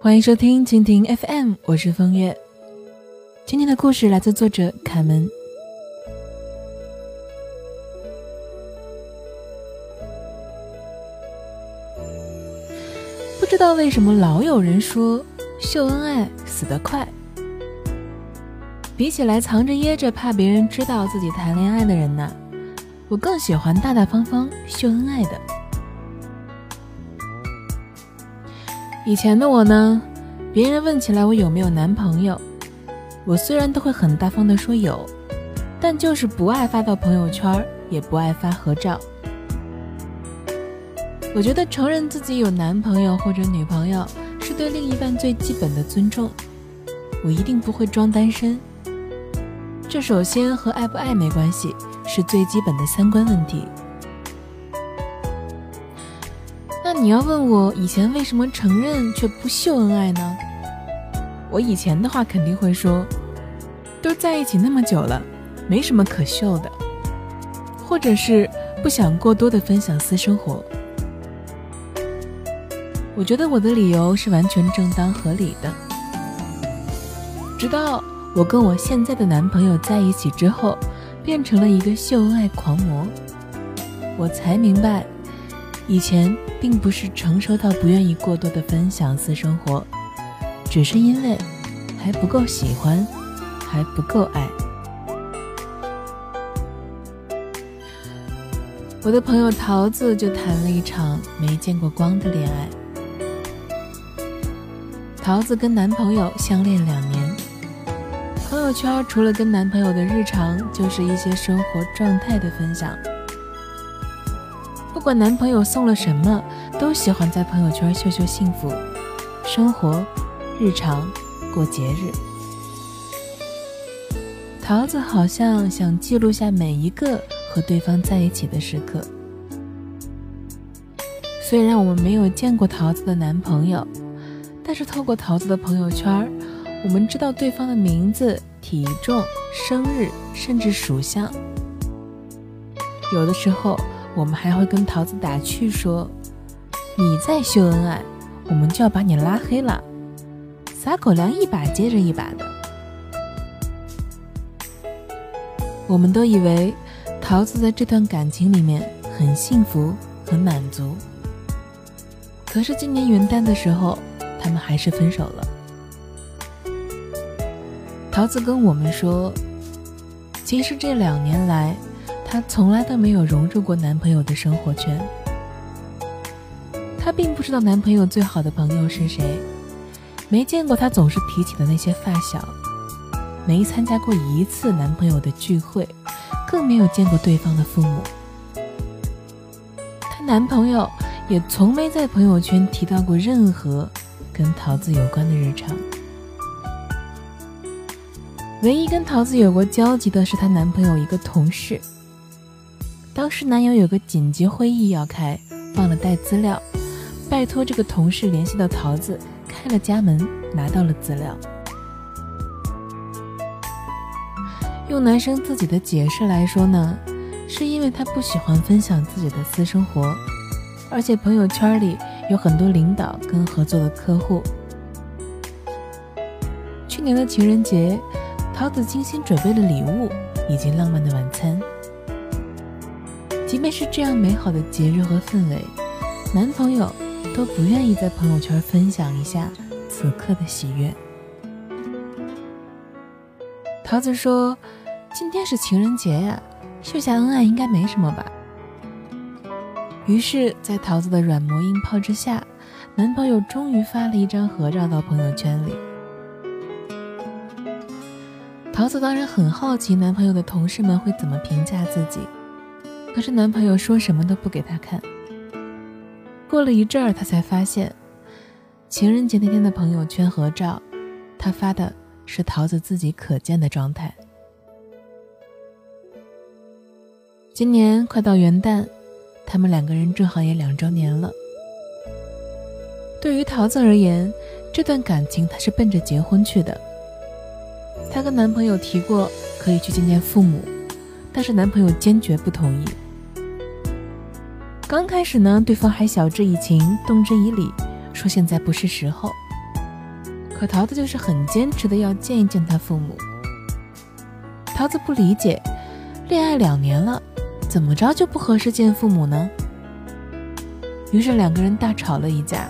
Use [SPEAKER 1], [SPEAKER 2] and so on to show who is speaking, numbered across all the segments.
[SPEAKER 1] 欢迎收听蜻蜓 FM，我是风月。今天的故事来自作者卡门。不知道为什么老有人说秀恩爱死得快，比起来藏着掖着怕别人知道自己谈恋爱的人呢，我更喜欢大大方方秀恩爱的。以前的我呢，别人问起来我有没有男朋友，我虽然都会很大方的说有，但就是不爱发到朋友圈，也不爱发合照。我觉得承认自己有男朋友或者女朋友是对另一半最基本的尊重，我一定不会装单身。这首先和爱不爱没关系，是最基本的三观问题。你要问我以前为什么承认却不秀恩爱呢？我以前的话肯定会说，都在一起那么久了，没什么可秀的，或者是不想过多的分享私生活。我觉得我的理由是完全正当合理的。直到我跟我现在的男朋友在一起之后，变成了一个秀恩爱狂魔，我才明白，以前。并不是成熟到不愿意过多的分享私生活，只是因为还不够喜欢，还不够爱。我的朋友桃子就谈了一场没见过光的恋爱。桃子跟男朋友相恋两年，朋友圈除了跟男朋友的日常，就是一些生活状态的分享。不管男朋友送了什么，都喜欢在朋友圈秀秀幸福、生活、日常、过节日。桃子好像想记录下每一个和对方在一起的时刻。虽然我们没有见过桃子的男朋友，但是透过桃子的朋友圈，我们知道对方的名字、体重、生日，甚至属相。有的时候。我们还会跟桃子打趣说：“你再秀恩爱，我们就要把你拉黑了。”撒狗粮一把接着一把的。我们都以为桃子在这段感情里面很幸福、很满足。可是今年元旦的时候，他们还是分手了。桃子跟我们说：“其实这两年来……”她从来都没有融入过男朋友的生活圈，她并不知道男朋友最好的朋友是谁，没见过他总是提起的那些发小，没参加过一次男朋友的聚会，更没有见过对方的父母。她男朋友也从没在朋友圈提到过任何跟桃子有关的日常，唯一跟桃子有过交集的是她男朋友一个同事。当时男友有个紧急会议要开，忘了带资料，拜托这个同事联系到桃子，开了家门，拿到了资料。用男生自己的解释来说呢，是因为他不喜欢分享自己的私生活，而且朋友圈里有很多领导跟合作的客户。去年的情人节，桃子精心准备了礼物以及浪漫的晚餐。即便是这样美好的节日和氛围，男朋友都不愿意在朋友圈分享一下此刻的喜悦。桃子说：“今天是情人节呀，秀下恩爱应该没什么吧。”于是，在桃子的软磨硬泡之下，男朋友终于发了一张合照到朋友圈里。桃子当然很好奇，男朋友的同事们会怎么评价自己。可是男朋友说什么都不给她看。过了一阵儿，她才发现，情人节那天的朋友圈合照，他发的是桃子自己可见的状态。今年快到元旦，他们两个人正好也两周年了。对于桃子而言，这段感情她是奔着结婚去的。她跟男朋友提过可以去见见父母，但是男朋友坚决不同意。刚开始呢，对方还晓之以情，动之以理，说现在不是时候。可桃子就是很坚持的要见一见他父母。桃子不理解，恋爱两年了，怎么着就不合适见父母呢？于是两个人大吵了一架，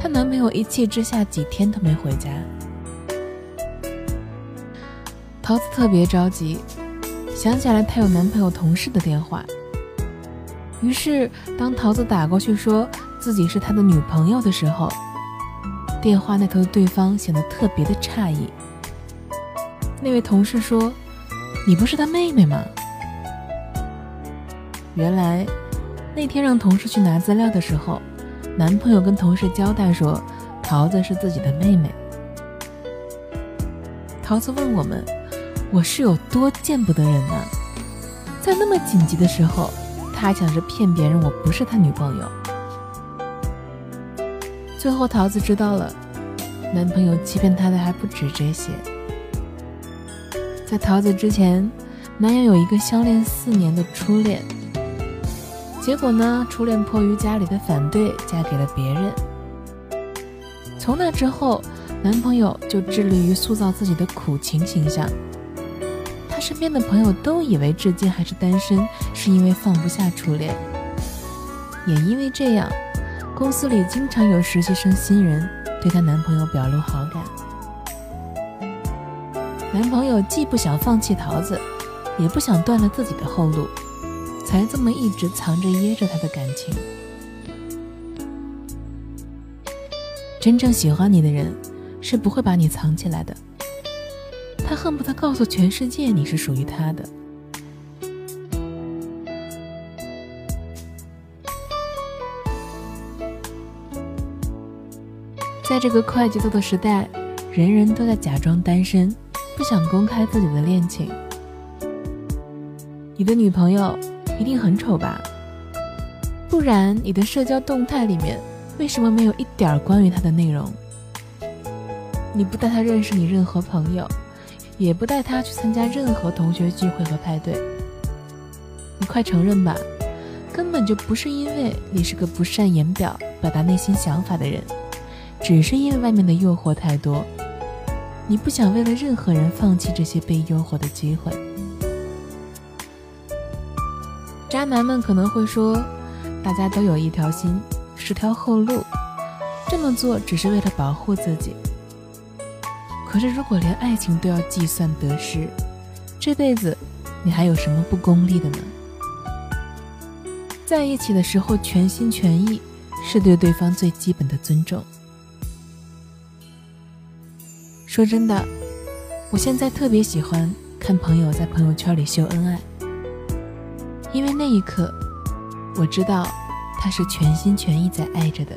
[SPEAKER 1] 她男朋友一气之下几天都没回家。桃子特别着急，想起来她有男朋友同事的电话。于是当桃子打过去说自己是他的女朋友的时候，电话那头的对方显得特别的诧异。那位同事说：“你不是他妹妹吗？”原来那天让同事去拿资料的时候，男朋友跟同事交代说，桃子是自己的妹妹。桃子问我们：“我是有多见不得人呢？在那么紧急的时候，他还想着骗别人我不是他女朋友。”最后，桃子知道了，男朋友欺骗她的还不止这些。在桃子之前，男友有一个相恋四年的初恋，结果呢，初恋迫于家里的反对，嫁给了别人。从那之后，男朋友就致力于塑造自己的苦情形象。身边的朋友都以为至今还是单身，是因为放不下初恋，也因为这样。公司里经常有实习生新人对她男朋友表露好感，男朋友既不想放弃桃子，也不想断了自己的后路，才这么一直藏着掖着他的感情。真正喜欢你的人是不会把你藏起来的，恨不得告诉全世界你是属于他的。在这个快节奏的时代，人人都在假装单身，不想公开自己的恋情。你的女朋友一定很丑吧？不然你的社交动态里面为什么没有一点关于她的内容？你不带她认识你任何朋友，也不带他去参加任何同学聚会和派对。你快承认吧，根本就不是因为你是个不善言表、表达内心想法的人。只是因为外面的诱惑太多，你不想为了任何人放弃这些被诱惑的机会。渣男们可能会说，大家都有一条心，是条后路，这么做只是为了保护自己。可是如果连爱情都要计算得失，这辈子你还有什么不功利的呢？在一起的时候全心全意，是对对方最基本的尊重。说真的，我现在特别喜欢看朋友在朋友圈里秀恩爱，因为那一刻，我知道他是全心全意在爱着的。